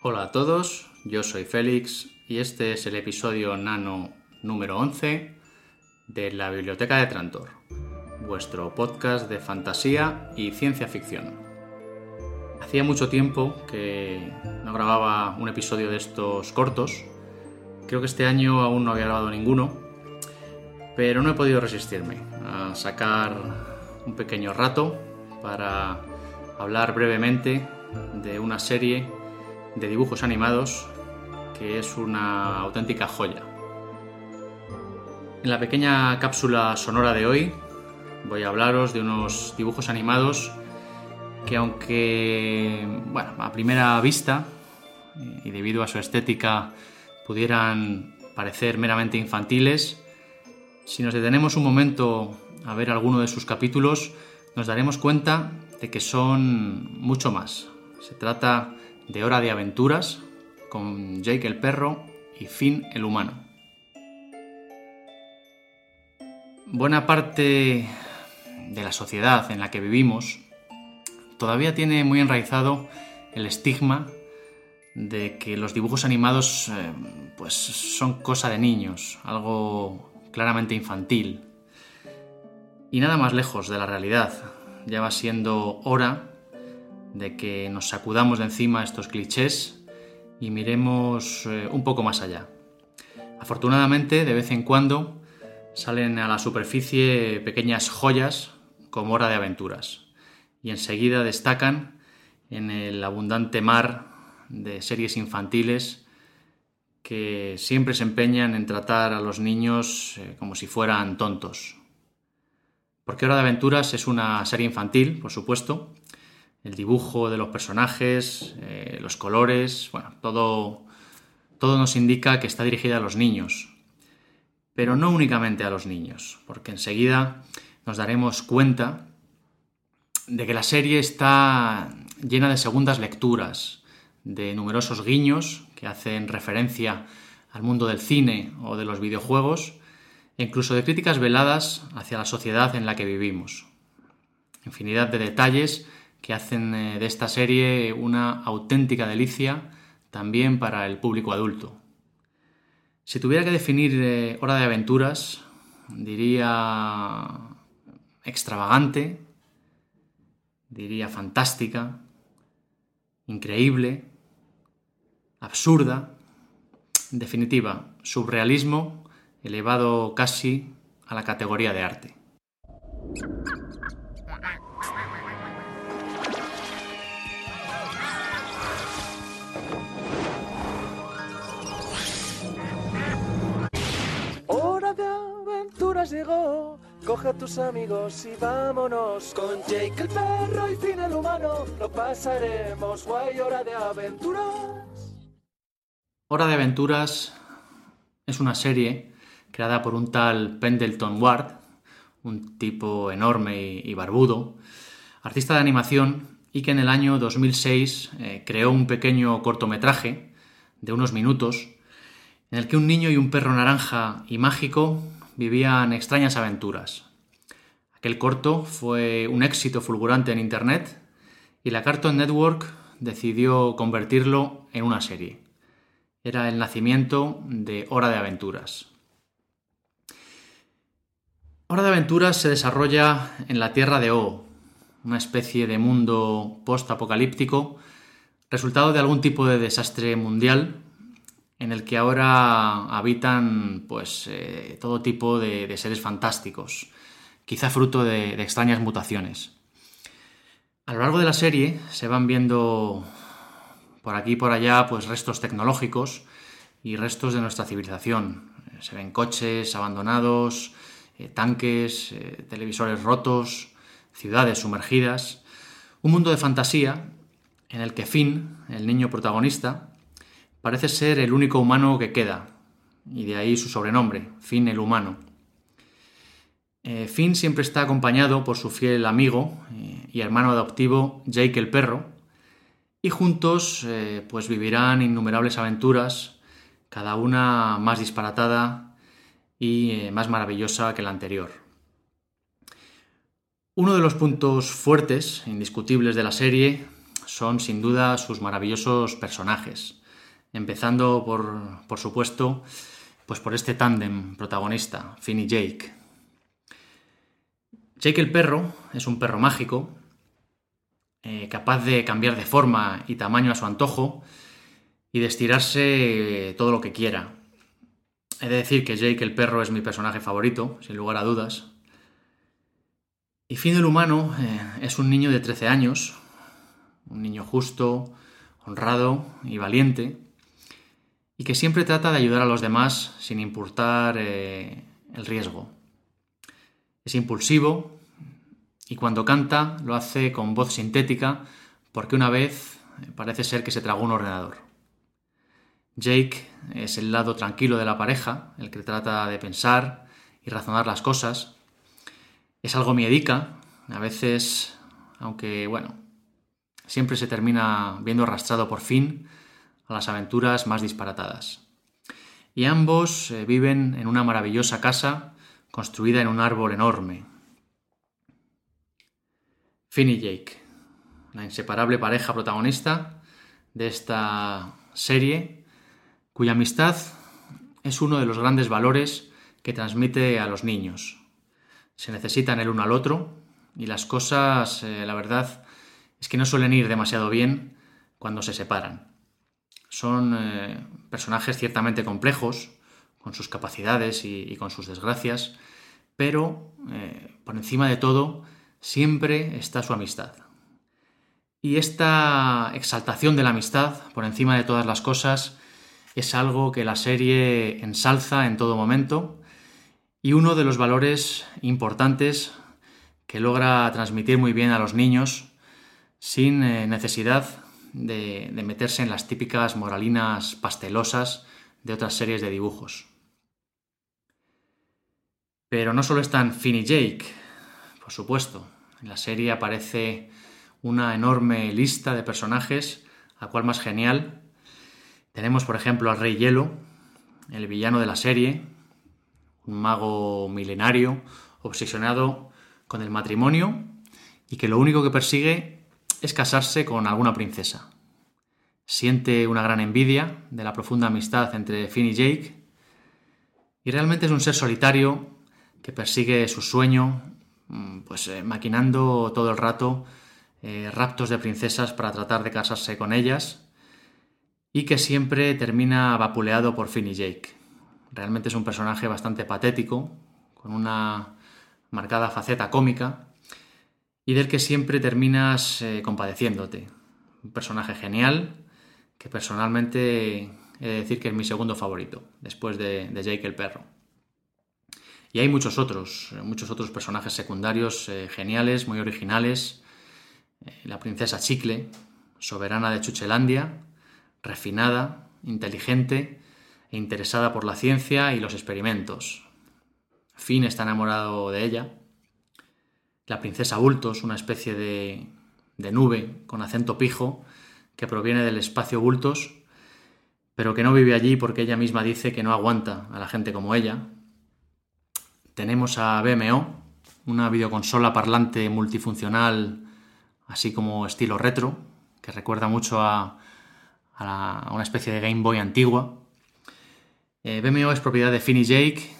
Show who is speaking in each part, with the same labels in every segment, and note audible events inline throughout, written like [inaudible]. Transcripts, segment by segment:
Speaker 1: Hola a todos, yo soy Félix y este es el episodio nano número 11 de la Biblioteca de Trantor, vuestro podcast de fantasía y ciencia ficción. Hacía mucho tiempo que no grababa un episodio de estos cortos, creo que este año aún no había grabado ninguno, pero no he podido resistirme a sacar un pequeño rato para hablar brevemente de una serie de dibujos animados que es una auténtica joya. En la pequeña cápsula sonora de hoy voy a hablaros de unos dibujos animados que aunque, bueno, a primera vista y debido a su estética pudieran parecer meramente infantiles, si nos detenemos un momento a ver alguno de sus capítulos, nos daremos cuenta de que son mucho más. Se trata de Hora de Aventuras con Jake el perro y Finn el humano. Buena parte de la sociedad en la que vivimos todavía tiene muy enraizado el estigma de que los dibujos animados eh, pues son cosa de niños, algo claramente infantil. Y nada más lejos de la realidad. Ya va siendo hora de que nos sacudamos de encima estos clichés y miremos eh, un poco más allá. Afortunadamente, de vez en cuando salen a la superficie pequeñas joyas como hora de aventuras y enseguida destacan en el abundante mar de series infantiles que siempre se empeñan en tratar a los niños eh, como si fueran tontos. Porque Hora de Aventuras es una serie infantil, por supuesto, el dibujo de los personajes, eh, los colores, bueno, todo, todo nos indica que está dirigida a los niños. Pero no únicamente a los niños, porque enseguida nos daremos cuenta de que la serie está llena de segundas lecturas, de numerosos guiños que hacen referencia al mundo del cine o de los videojuegos, e incluso de críticas veladas hacia la sociedad en la que vivimos. Infinidad de detalles que hacen eh, de esta serie una auténtica delicia también para el público adulto. Si tuviera que definir eh, Hora de Aventuras, diría extravagante, diría fantástica, increíble, absurda, en definitiva, surrealismo elevado casi a la categoría de arte.
Speaker 2: Llegó. Coge a tus amigos y vámonos. Con Jake el perro y Finn el humano, lo pasaremos guay. Hora de aventuras.
Speaker 1: Hora de aventuras es una serie creada por un tal Pendleton Ward, un tipo enorme y, barbudo, artista de animación y que en el año 2006 eh, creó un pequeño cortometraje de unos minutos en el que un niño y un perro naranja y mágico vivían extrañas aventuras. Aquel corto fue un éxito fulgurante en Internet y la Cartoon Network decidió convertirlo en una serie. Era el nacimiento de Hora de Aventuras. Hora de Aventuras se desarrolla en la Tierra de O, una especie de mundo post-apocalíptico, resultado de algún tipo de desastre mundial en el que ahora habitan pues eh, todo tipo de, seres fantásticos, quizá fruto de, extrañas mutaciones. A lo largo de la serie se van viendo por aquí y por allá pues restos tecnológicos y restos de nuestra civilización. Se ven coches abandonados, eh, tanques, eh, televisores rotos, ciudades sumergidas. Un mundo de fantasía en el que Finn, el niño protagonista, Parece ser el único humano que queda, y de ahí su sobrenombre, Finn el humano. Eh, Finn siempre está acompañado por su fiel amigo eh, y hermano adoptivo Jake el perro, y juntos eh, pues vivirán innumerables aventuras, cada una más disparatada y más maravillosa que la anterior. Uno de los puntos fuertes, indiscutibles de la serie, son sin duda sus maravillosos personajes, empezando por, por supuesto, pues por este tándem protagonista, Finn y Jake. Jake el perro es un perro mágico, eh, capaz de cambiar de forma y tamaño a su antojo y de estirarse todo lo que quiera. He de decir que Jake el perro es mi personaje favorito, sin lugar a dudas. Y Finn el humano eh, es un niño de 13 años, un niño justo, honrado y valiente, y que siempre trata de ayudar a los demás sin importar eh, el riesgo. Es impulsivo y cuando canta lo hace con voz sintética porque una vez eh, parece ser que se tragó un ordenador. Jake es el lado tranquilo de la pareja, el que trata de pensar y razonar las cosas. Es algo miedica, a veces, aunque bueno, siempre se termina viendo arrastrado por fin a las aventuras más disparatadas. Y ambos eh, viven en una maravillosa casa construida en un árbol enorme. Finn y Jake, la inseparable pareja protagonista de esta serie, cuya amistad es uno de los grandes valores que transmite a los niños. Se necesitan el uno al otro y las cosas, eh, la verdad, es que no suelen ir demasiado bien cuando se separan. Son eh, personajes ciertamente complejos, con sus capacidades y, con sus desgracias, pero eh, por encima de todo siempre está su amistad. Y esta exaltación de la amistad, por encima de todas las cosas, es algo que la serie ensalza en todo momento y uno de los valores importantes que logra transmitir muy bien a los niños sin eh, necesidad de, meterse en las típicas moralinas pastelosas de otras series de dibujos. Pero no solo están Finn y Jake, por supuesto. En la serie aparece una enorme lista de personajes, a cual más genial. Tenemos, por ejemplo, al Rey Hielo, el villano de la serie, un mago milenario, obsesionado con el matrimonio y que lo único que persigue es casarse con alguna princesa. Siente una gran envidia de la profunda amistad entre Finn y Jake y realmente es un ser solitario que persigue su sueño, mm, pues eh, maquinando todo el rato eh, raptos de princesas para tratar de casarse con ellas y que siempre termina vapuleado por Finn y Jake. Realmente es un personaje bastante patético, con una marcada faceta cómica y del que siempre terminas eh, compadeciéndote. Un personaje genial que personalmente he de decir que es mi segundo favorito, después de, Jake el perro. Y hay muchos otros, eh, muchos otros personajes secundarios eh, geniales, muy originales. la princesa Chicle, soberana de Chuchelandia, refinada, inteligente e interesada por la ciencia y los experimentos. Finn está enamorado de ella la princesa Bultos, una especie de, de nube con acento pijo que proviene del espacio Bultos, pero que no vive allí porque ella misma dice que no aguanta a la gente como ella. Tenemos a BMO, una videoconsola parlante multifuncional, así como estilo retro, que recuerda mucho a, una especie de Game Boy antigua. Eh, BMO es propiedad de Finn Jake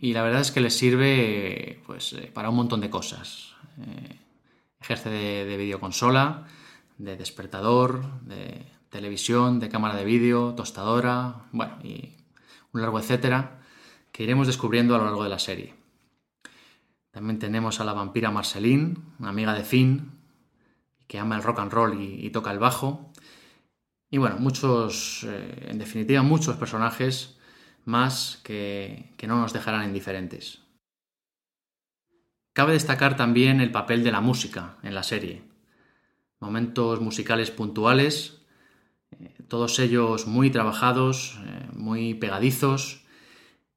Speaker 1: y la verdad es que les sirve pues, eh, para un montón de cosas. Eh, ejerce de, videoconsola, de despertador, de televisión, de cámara de vídeo, tostadora, bueno, y un largo etcétera que iremos descubriendo a lo largo de la serie. También tenemos a la vampira Marceline, una amiga de Finn, que ama el rock and roll y, toca el bajo. Y bueno, muchos, eh, en definitiva, muchos personajes más que, no nos dejarán indiferentes. Cabe destacar también el papel de la música en la serie. Momentos musicales puntuales, eh, todos ellos muy trabajados, eh, muy pegadizos,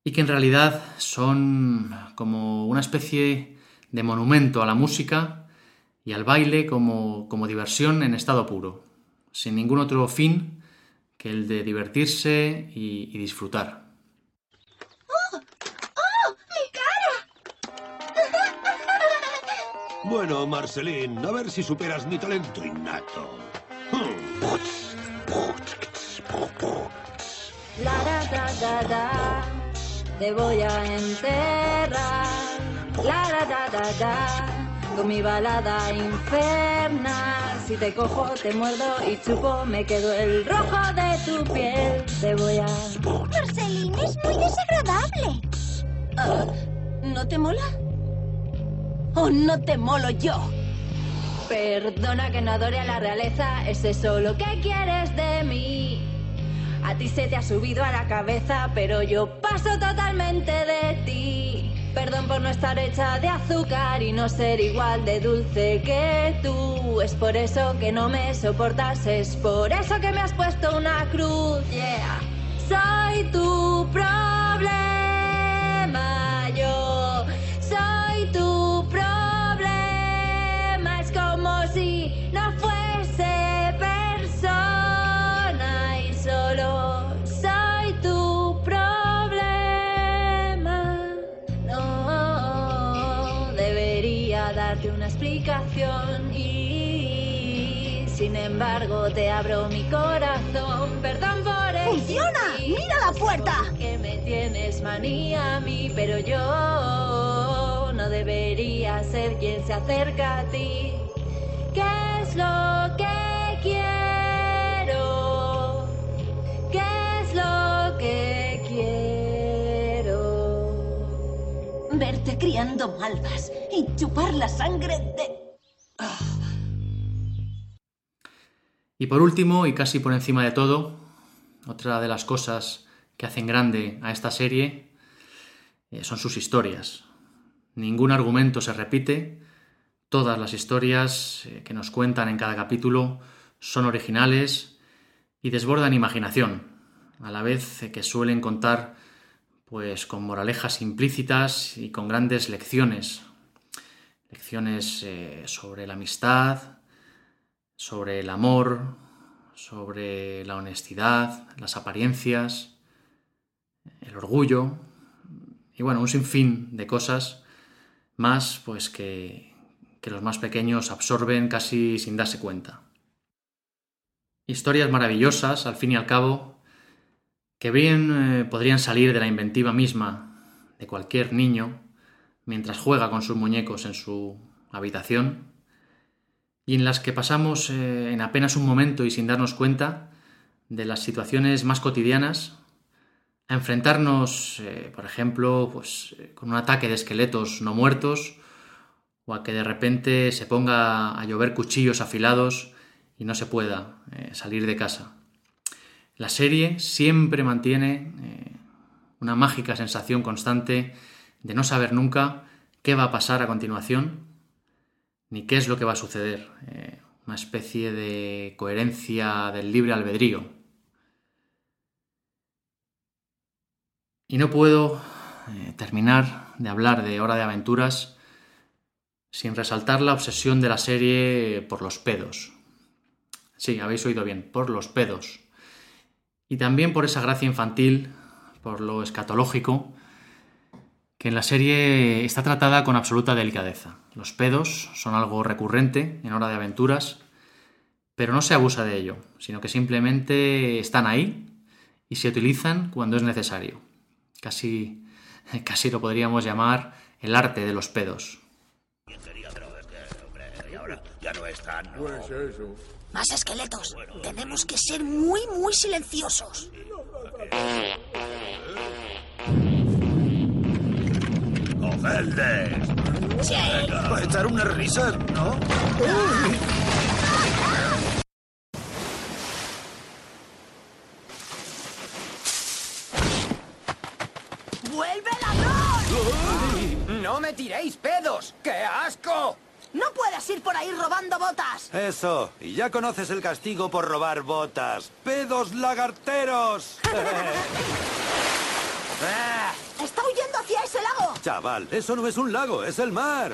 Speaker 1: y que en realidad son como una especie de monumento a la música y al baile como, diversión en estado puro, sin ningún otro fin que el de divertirse y disfrutar.
Speaker 3: Bueno, Marceline, a ver si superas mi talento innato. La da da da da, te voy a enterrar. La da da da da, con mi balada infernal. Si te cojo, te muerdo y chupo, me quedo el rojo de tu piel. Te voy a.
Speaker 4: Marceline es muy desagradable.
Speaker 3: ¿No te mola? ¿O no te molo yo? Perdona que no adore a la realeza, ¿es eso lo que quieres de mí? A ti se te ha subido a la cabeza, pero yo paso totalmente de ti. Perdón por no estar hecha de azúcar y no ser igual de dulce que tú. Es por eso que no me soportas, es por eso que me has puesto una cruz. Soy tu problema, embargo te abro mi corazón. Perdón por
Speaker 4: ¡Funciona!
Speaker 3: existir.
Speaker 4: ¡Mira la puerta!
Speaker 3: Que me tienes manía a mí, pero yo no debería ser quien se acerca a ti. ¿Qué es lo que quiero? ¿Qué es lo que quiero?
Speaker 4: Verte criando malvas y chupar la sangre de...
Speaker 1: Y por último, y casi por encima de todo, otra de las cosas que hacen grande a esta serie eh, son sus historias. Ningún argumento se repite, todas las historias eh, que nos cuentan en cada capítulo son originales y desbordan imaginación, a la vez que suelen contar pues con moralejas implícitas y con grandes lecciones. Lecciones eh, sobre la amistad, sobre el amor, sobre la honestidad, las apariencias, el orgullo y bueno, un sinfín de cosas más pues que, que los más pequeños absorben casi sin darse cuenta. Historias maravillosas, al fin y al cabo, que bien eh, podrían salir de la inventiva misma de cualquier niño mientras juega con sus muñecos en su habitación y en las que pasamos eh, en apenas un momento y sin darnos cuenta de las situaciones más cotidianas a enfrentarnos, eh, por ejemplo, pues, eh, con un ataque de esqueletos no muertos o a que de repente se ponga a llover cuchillos afilados y no se pueda salir de casa. La serie siempre mantiene una mágica sensación constante de no saber nunca qué va a pasar a continuación ni qué es lo que va a suceder. Eh, una especie de coherencia del libre albedrío. Y no puedo eh, terminar de hablar de Hora de Aventuras sin resaltar la obsesión de la serie por los pedos. Sí, habéis oído bien, por los pedos. Y también por esa gracia infantil, por lo escatológico, que en la serie está tratada con absoluta delicadeza. Los pedos son algo recurrente en Hora de Aventuras, pero no se abusa de ello, sino que simplemente están ahí y se utilizan cuando es necesario. Casi, [laughs] casi lo podríamos llamar el arte de los pedos.
Speaker 4: Más esqueletos. Tenemos que ser muy, muy silenciosos.
Speaker 5: ¡Cogedles!
Speaker 4: Sí.
Speaker 5: Para echar unas risas, ¿no?
Speaker 4: ¡Vuelve ladrón!
Speaker 6: ¡No me tiréis pedos! ¡Qué asco!
Speaker 4: ¡No puedes ir por ahí robando botas!
Speaker 5: Eso, y ya conoces el castigo por robar botas. ¡Pedos lagarteros! [laughs] [laughs]
Speaker 6: ¡Ah!
Speaker 5: Chaval, eso no es un lago, es el mar.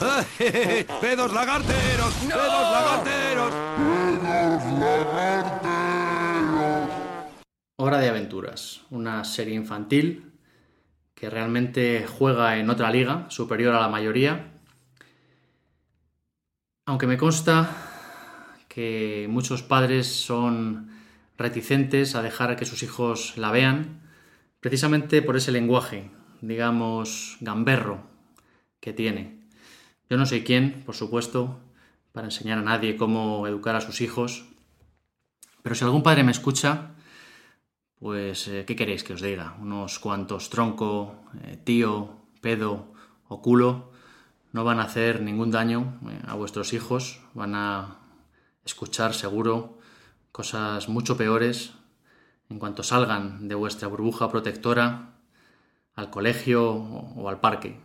Speaker 4: Ay,
Speaker 5: ¡Pedos lagarteros! ¡Pedos lagarteros!
Speaker 1: Hora de Aventuras, una serie infantil que realmente juega en otra liga, superior a la mayoría. Aunque me consta que muchos padres son reticentes a dejar que sus hijos la vean, precisamente por ese lenguaje, digamos, gamberro que tiene. Yo no sé quién, por supuesto, para enseñar a nadie cómo educar a sus hijos, pero si algún padre me escucha, pues, eh, ¿qué queréis que os diga? Unos cuantos tronco, eh, tío, pedo o culo no van a hacer ningún daño eh, a vuestros hijos, van a escuchar seguro cosas mucho peores en cuanto salgan de vuestra burbuja protectora al colegio o, al parque.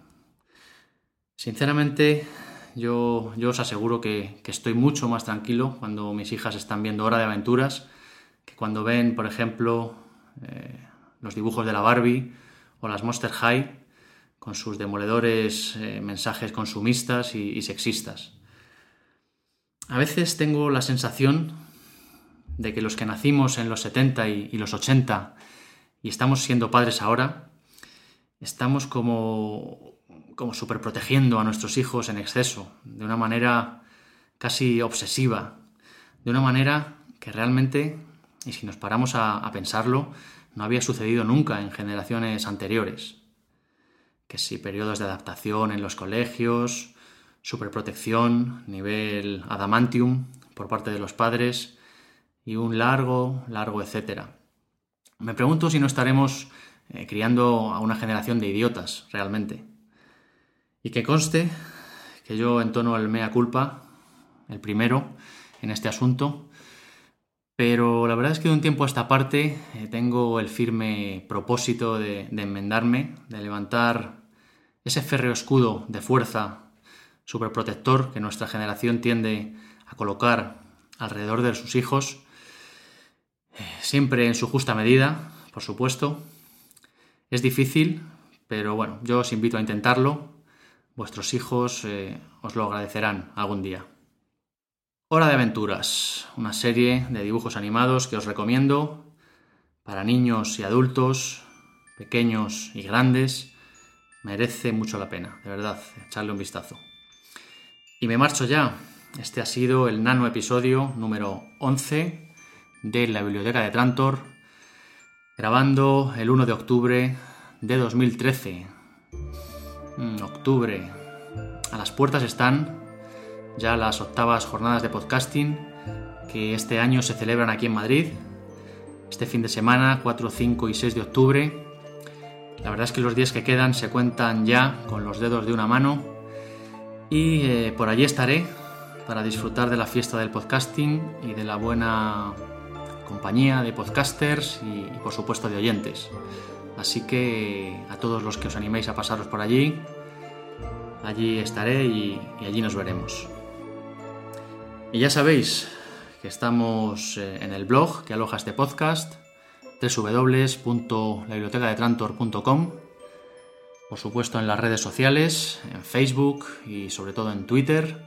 Speaker 1: Sinceramente, yo, yo os aseguro que, que estoy mucho más tranquilo cuando mis hijas están viendo Hora de Aventuras que cuando ven, por ejemplo, eh, los dibujos de la Barbie o las Monster High con sus demoledores eh, mensajes consumistas y, sexistas. A veces tengo la sensación de que los que nacimos en los 70 y, los 80 y estamos siendo padres ahora, estamos como, como superprotegiendo a nuestros hijos en exceso, de una manera casi obsesiva, de una manera que realmente y si nos paramos a, pensarlo, no había sucedido nunca en generaciones anteriores. Que si periodos de adaptación en los colegios, superprotección, nivel adamantium por parte de los padres y un largo, largo etcétera. Me pregunto si no estaremos eh, criando a una generación de idiotas realmente. Y que conste que yo entono el mea culpa, el primero, en este asunto, pero la verdad es que de un tiempo a esta parte eh, tengo el firme propósito de, enmendarme, de levantar ese férreo escudo de fuerza superprotector que nuestra generación tiende a colocar alrededor de sus hijos, eh, siempre en su justa medida, por supuesto. Es difícil, pero bueno, yo os invito a intentarlo. Vuestros hijos eh, os lo agradecerán algún día. Hora de Aventuras, una serie de dibujos animados que os recomiendo para niños y adultos, pequeños y grandes. Merece mucho la pena, de verdad, echarle un vistazo. Y me marcho ya. Este ha sido el nano episodio número 11 de la Biblioteca de Trantor, grabando el 1 de octubre de 2013. Mm, octubre. A las puertas están ya las octavas jornadas de podcasting que este año se celebran aquí en Madrid, este fin de semana, 4, 5 y 6 de octubre. La verdad es que los días que quedan se cuentan ya con los dedos de una mano y eh, por allí estaré para disfrutar de la fiesta del podcasting y de la buena compañía de podcasters y, por supuesto de oyentes. Así que a todos los que os animéis a pasaros por allí, allí estaré y allí nos veremos. Y ya sabéis que estamos eh, en el blog que aloja este podcast, www.labibliotecadetrantor.com, por supuesto en las redes sociales, en Facebook y sobre todo en Twitter.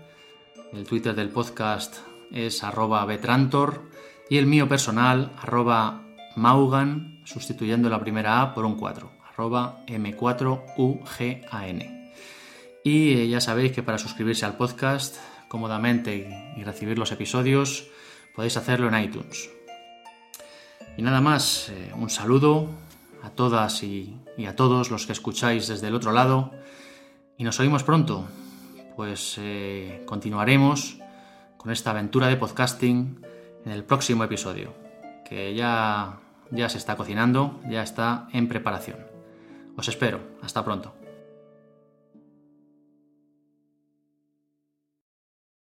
Speaker 1: El Twitter del podcast es arroba betrantor y el mío personal arroba maugan, sustituyendo la primera A por un 4, arroba m4ugan. Y eh, ya sabéis que para suscribirse al podcast cómodamente y recibir los episodios, podéis hacerlo en iTunes. Y nada más, eh, un saludo a todas y, a todos los que escucháis desde el otro lado y nos oímos pronto, pues eh, continuaremos con esta aventura de podcasting en el próximo episodio, que ya, ya se está cocinando, ya está en preparación. Os espero, hasta pronto.